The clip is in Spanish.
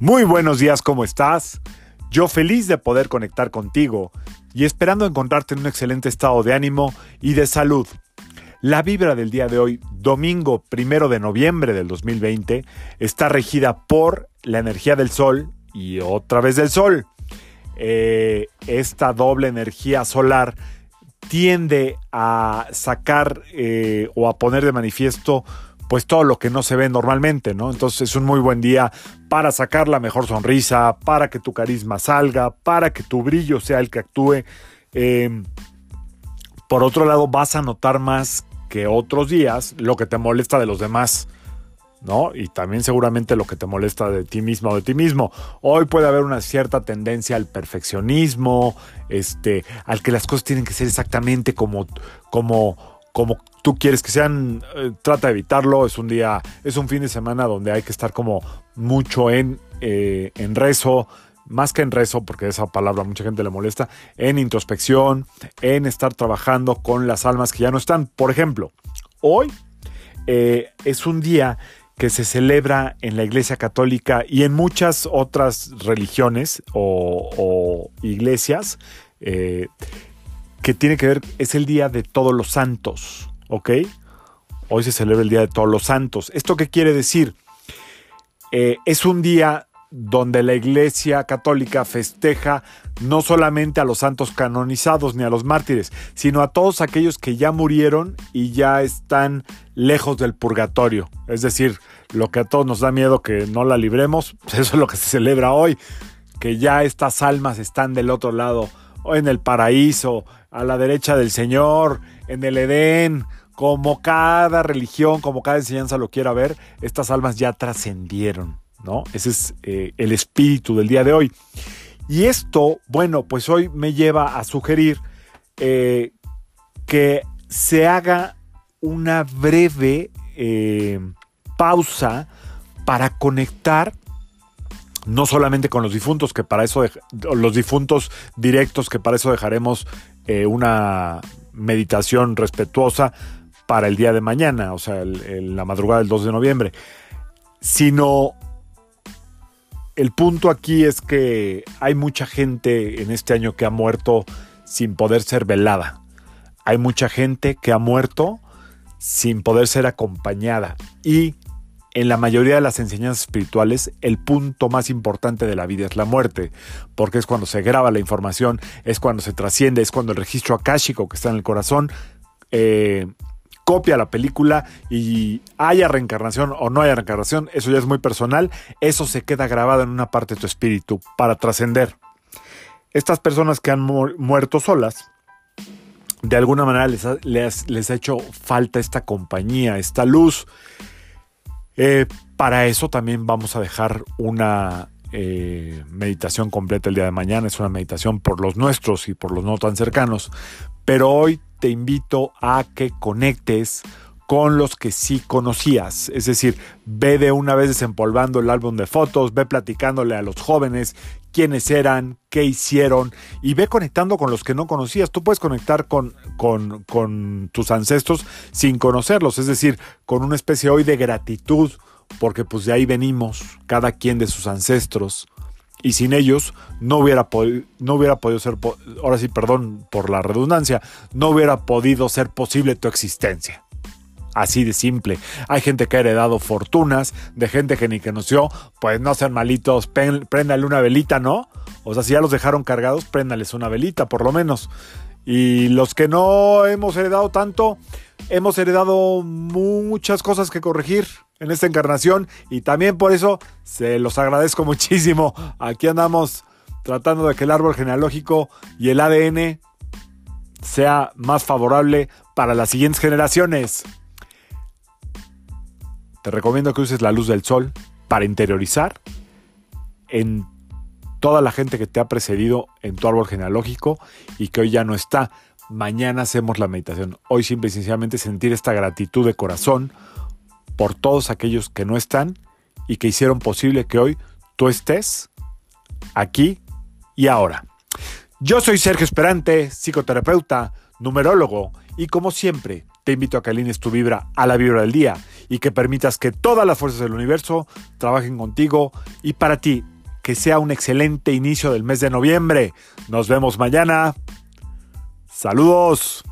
Muy buenos días, ¿cómo estás? Yo feliz de poder conectar contigo y esperando encontrarte en un excelente estado de ánimo y de salud. La vibra del día de hoy, domingo primero de noviembre del 2020, está regida por la energía del sol y otra vez del sol. Eh, esta doble energía solar tiende a sacar eh, o a poner de manifiesto pues todo lo que no se ve normalmente, ¿no? Entonces es un muy buen día para sacar la mejor sonrisa, para que tu carisma salga, para que tu brillo sea el que actúe. Em, por otro lado, vas a notar más que otros días lo que te molesta de los demás. ¿no? Y también seguramente lo que te molesta de ti mismo o de ti mismo. Hoy puede haber una cierta tendencia al perfeccionismo, este, al que las cosas tienen que ser exactamente como, como, como tú quieres que sean, eh, trata de evitarlo. Es un día, es un fin de semana donde hay que estar como mucho en, eh, en rezo, más que en rezo, porque esa palabra a mucha gente le molesta, en introspección, en estar trabajando con las almas que ya no están. Por ejemplo, hoy eh, es un día que se celebra en la Iglesia Católica y en muchas otras religiones o, iglesias que tiene que ver, es el Día de Todos los Santos, ¿ok? Hoy se celebra el Día de Todos los Santos. ¿Esto qué quiere decir? Eh, es un día donde la Iglesia Católica festeja no solamente a los santos canonizados ni a los mártires, sino a todos aquellos que ya murieron y ya están lejos del purgatorio. Es decir, lo que a todos nos da miedo que no la libremos, eso es lo que se celebra hoy, que ya estas almas están del otro lado, o en el paraíso, a la derecha del Señor, en el Edén, como cada religión, como cada enseñanza lo quiera ver, estas almas ya trascendieron, ¿no? Ese es eh, el espíritu del día de hoy. Y esto, bueno, pues hoy me lleva a sugerir eh, que se haga una breve eh, pausa para conectar no solamente con los difuntos, que para eso, los difuntos directos, que para eso dejaremos una meditación respetuosa para el día de mañana, o sea, la madrugada del 2 de noviembre, sino el punto aquí es que hay mucha gente en este año que ha muerto sin poder ser velada. Hay mucha gente que ha muerto sin poder ser acompañada. Y en la mayoría de las enseñanzas espirituales, el punto más importante de la vida es la muerte, porque es cuando se graba la información, es cuando se trasciende, es cuando el registro akáshico que está en el corazón eh, copia la película y haya reencarnación o no haya reencarnación, eso ya es muy personal, eso se queda grabado en una parte de tu espíritu para trascender. Estas personas que han muerto solas, de alguna manera les les ha hecho falta esta compañía, esta luz eh, para eso también vamos a dejar una eh, meditación completa el día de mañana. Es una meditación por los nuestros y por los no tan cercanos. Pero hoy te invito a que conectes con los que sí conocías. Es decir, ve de una vez desempolvando el álbum de fotos, ve platicándole a los jóvenes quiénes eran, qué hicieron y ve conectando con los que no conocías. Tú puedes conectar con, con, tus ancestros sin conocerlos, es decir, con una especie hoy de gratitud, porque pues de ahí venimos, cada quien de sus ancestros. Y sin ellos no hubiera, no hubiera podido ser, ahora sí, perdón por la redundancia, no hubiera podido ser posible tu existencia. Así de simple. Hay gente que ha heredado fortunas, de gente que ni conoció, pues no sean malitos, préndale una velita, ¿no? O sea, si ya los dejaron cargados, préndales una velita, por lo menos. Y los que no hemos heredado tanto, hemos heredado muchas cosas que corregir en esta encarnación y también por eso se los agradezco muchísimo. Aquí andamos tratando de que el árbol genealógico y el ADN sea más favorable para las siguientes generaciones. Te recomiendo que uses la luz del sol para interiorizar en toda la gente que te ha precedido en tu árbol genealógico y que hoy ya no está. Mañana hacemos la meditación. Hoy simple y sencillamente sentir esta gratitud de corazón por todos aquellos que no están y que hicieron posible que hoy tú estés aquí y ahora. Yo soy Sergio Esperante, psicoterapeuta, numerólogo y como siempre te invito a que alines tu vibra a la vibra del día y que permitas que todas las fuerzas del universo trabajen contigo y para ti. Que sea un excelente inicio del mes de noviembre. Nos vemos mañana. Saludos.